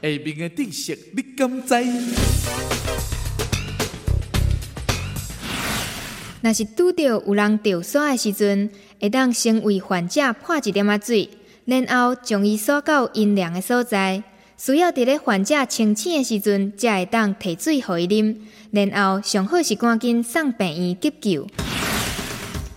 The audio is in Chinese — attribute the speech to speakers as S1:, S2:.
S1: 下面的知识你敢知？
S2: 若是拄到有人掉沙的时阵，会当先为患者泼一点仔水，然后将伊沙到阴凉的所在。需要伫咧患者清醒的时阵，才会当提水互伊啉。然后上好是赶紧送病院急救。